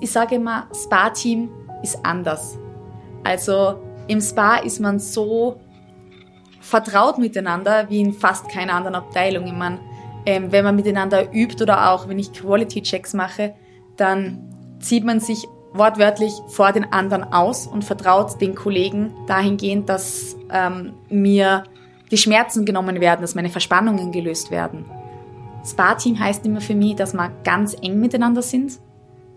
Ich sage immer, Spa-Team ist anders. Also im Spa ist man so vertraut miteinander wie in fast keiner anderen Abteilung. Ich meine, ähm, wenn man miteinander übt oder auch wenn ich Quality-Checks mache, dann zieht man sich wortwörtlich vor den anderen aus und vertraut den Kollegen dahingehend, dass ähm, mir die Schmerzen genommen werden, dass meine Verspannungen gelöst werden. Spa-Team heißt immer für mich, dass wir ganz eng miteinander sind,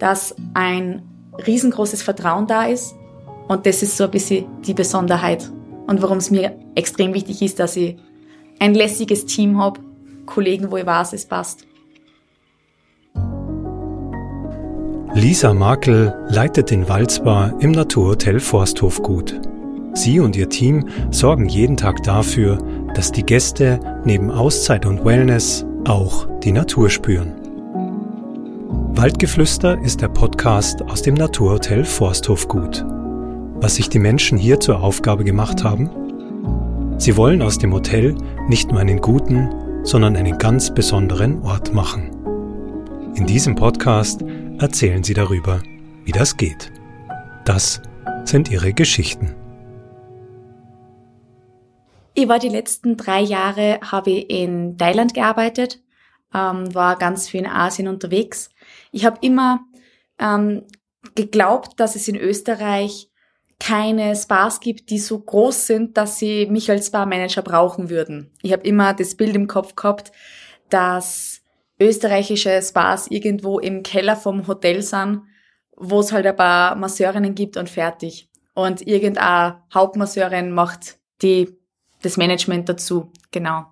dass ein riesengroßes Vertrauen da ist und das ist so ein bisschen die Besonderheit und warum es mir extrem wichtig ist, dass ich ein lässiges Team habe, Kollegen, wo ich weiß, es passt. Lisa Makel leitet den Waldsbar im Naturhotel Forsthof gut. Sie und ihr Team sorgen jeden Tag dafür, dass die Gäste neben Auszeit und Wellness auch die Natur spüren. Waldgeflüster ist der Podcast aus dem Naturhotel Forsthof gut. Was sich die Menschen hier zur Aufgabe gemacht haben? Sie wollen aus dem Hotel nicht nur einen guten, sondern einen ganz besonderen Ort machen. In diesem Podcast erzählen sie darüber, wie das geht. Das sind ihre Geschichten. Ich war die letzten drei Jahre, habe ich in Thailand gearbeitet, ähm, war ganz viel in Asien unterwegs. Ich habe immer ähm, geglaubt, dass es in Österreich keine Spas gibt, die so groß sind, dass sie mich als Spa-Manager brauchen würden. Ich habe immer das Bild im Kopf gehabt, dass österreichische Spas irgendwo im Keller vom Hotel sind, wo es halt ein paar Masseurinnen gibt und fertig. Und irgendeine Hauptmasseurin macht die, das Management dazu. Genau.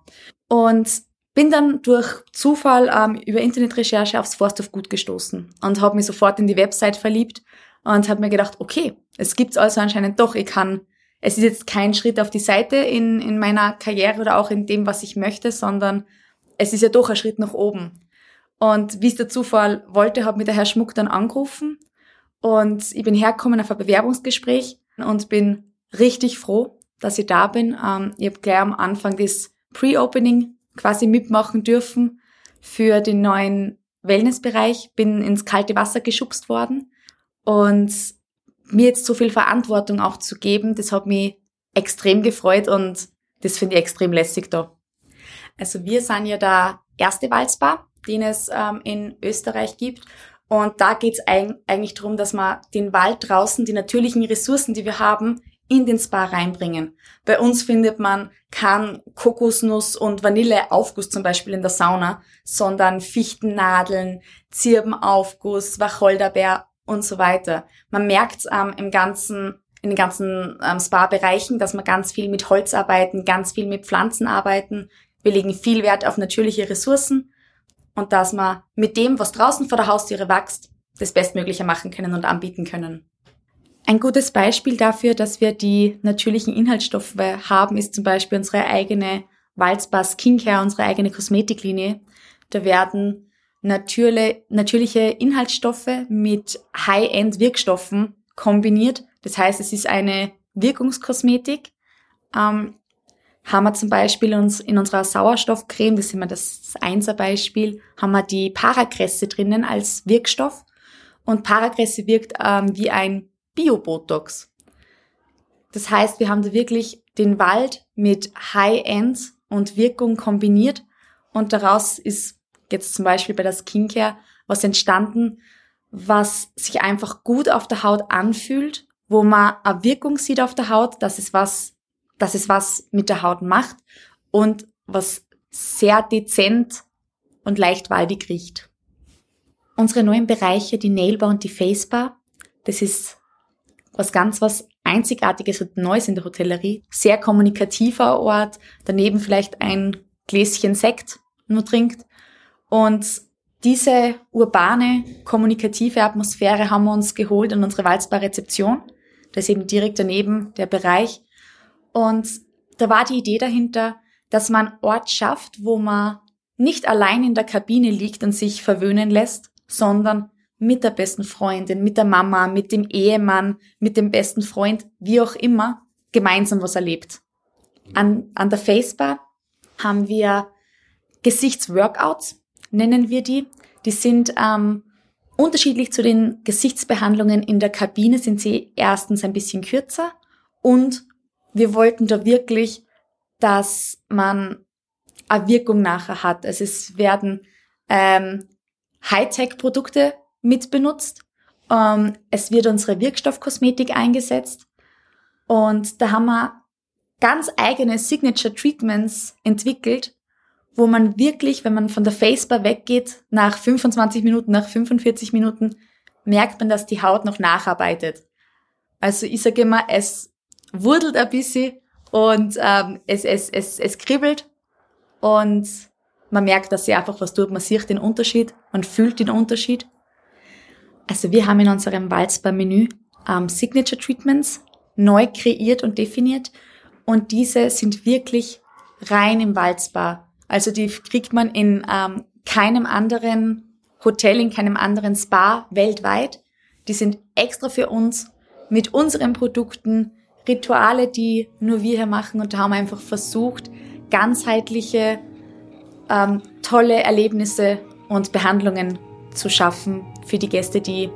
Und bin dann durch Zufall ähm, über Internetrecherche aufs Forsthof gut gestoßen und habe mich sofort in die Website verliebt und habe mir gedacht, okay, es gibt's also anscheinend doch. Ich kann, es ist jetzt kein Schritt auf die Seite in, in meiner Karriere oder auch in dem, was ich möchte, sondern es ist ja doch ein Schritt nach oben. Und wie es der Zufall wollte, hat mir der Herr Schmuck dann angerufen und ich bin hergekommen auf ein Bewerbungsgespräch und bin richtig froh, dass ich da bin. Ähm, ich habe gleich am Anfang das Pre-Opening quasi mitmachen dürfen für den neuen Wellnessbereich, bin ins kalte Wasser geschubst worden und mir jetzt so viel Verantwortung auch zu geben, das hat mich extrem gefreut und das finde ich extrem lässig da. Also wir sind ja der erste Walzbar, den es ähm, in Österreich gibt. Und da geht es eigentlich darum, dass wir den Wald draußen, die natürlichen Ressourcen, die wir haben, in den Spa reinbringen. Bei uns findet man kein Kokosnuss und Vanilleaufguss zum Beispiel in der Sauna, sondern Fichtennadeln, Zirbenaufguss, Wacholderbeer und so weiter. Man merkt ähm, im ganzen in den ganzen ähm, Spa-Bereichen, dass wir ganz viel mit Holz arbeiten, ganz viel mit Pflanzen arbeiten, wir legen viel Wert auf natürliche Ressourcen und dass wir mit dem, was draußen vor der Haustüre wächst, das Bestmögliche machen können und anbieten können. Ein gutes Beispiel dafür, dass wir die natürlichen Inhaltsstoffe haben, ist zum Beispiel unsere eigene Walzbar Skincare, unsere eigene Kosmetiklinie. Da werden natürliche, Inhaltsstoffe mit High-End-Wirkstoffen kombiniert. Das heißt, es ist eine Wirkungskosmetik, ähm, haben wir zum Beispiel uns in unserer Sauerstoffcreme, das ist immer das Einser-Beispiel, haben wir die Parakresse drinnen als Wirkstoff. Und Parakresse wirkt ähm, wie ein Biobotox. Das heißt, wir haben da wirklich den Wald mit High-End und Wirkung kombiniert und daraus ist jetzt zum Beispiel bei der Skincare was entstanden, was sich einfach gut auf der Haut anfühlt, wo man eine Wirkung sieht auf der Haut, dass es was dass es was mit der Haut macht und was sehr dezent und leicht waldig riecht. Unsere neuen Bereiche, die Nailbar und die Facebar, das ist was ganz was Einzigartiges und Neues in der Hotellerie. Sehr kommunikativer Ort, daneben vielleicht ein Gläschen Sekt nur trinkt. Und diese urbane, kommunikative Atmosphäre haben wir uns geholt in unsere Walzbar-Rezeption. Da ist eben direkt daneben der Bereich, und da war die Idee dahinter, dass man einen Ort schafft, wo man nicht allein in der Kabine liegt und sich verwöhnen lässt, sondern mit der besten Freundin, mit der Mama, mit dem Ehemann, mit dem besten Freund, wie auch immer, gemeinsam was erlebt. An, an der Facebar haben wir Gesichtsworkouts, nennen wir die. Die sind ähm, Unterschiedlich zu den Gesichtsbehandlungen in der Kabine sind sie erstens ein bisschen kürzer und wir wollten da wirklich, dass man eine Wirkung nachher hat. Also es werden ähm, Hightech-Produkte mitbenutzt. Ähm, es wird unsere Wirkstoffkosmetik eingesetzt. Und da haben wir ganz eigene Signature Treatments entwickelt, wo man wirklich, wenn man von der Facebar weggeht, nach 25 Minuten, nach 45 Minuten, merkt man, dass die Haut noch nacharbeitet. Also ich sage immer, es wurdelt ein bisschen und ähm, es, es, es, es kribbelt und man merkt, dass sie einfach was tut. Man sieht den Unterschied, man fühlt den Unterschied. Also wir haben in unserem Walzbar-Menü ähm, Signature Treatments neu kreiert und definiert und diese sind wirklich rein im Walzbar. Also die kriegt man in ähm, keinem anderen Hotel, in keinem anderen Spa weltweit. Die sind extra für uns mit unseren Produkten, Rituale, die nur wir hier machen und da haben wir einfach versucht, ganzheitliche, ähm, tolle Erlebnisse und Behandlungen zu schaffen für die Gäste, die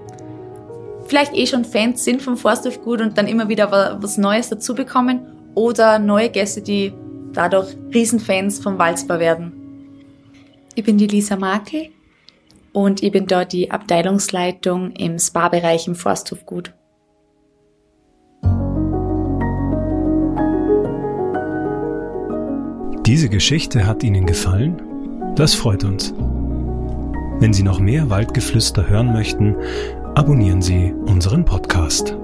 vielleicht eh schon Fans sind vom Forsthofgut und dann immer wieder was Neues dazu bekommen oder neue Gäste, die dadurch Riesenfans vom Walzbar werden. Ich bin die Lisa Makel und ich bin dort die Abteilungsleitung im Spa-Bereich im Forsthofgut. Diese Geschichte hat Ihnen gefallen? Das freut uns. Wenn Sie noch mehr Waldgeflüster hören möchten, abonnieren Sie unseren Podcast.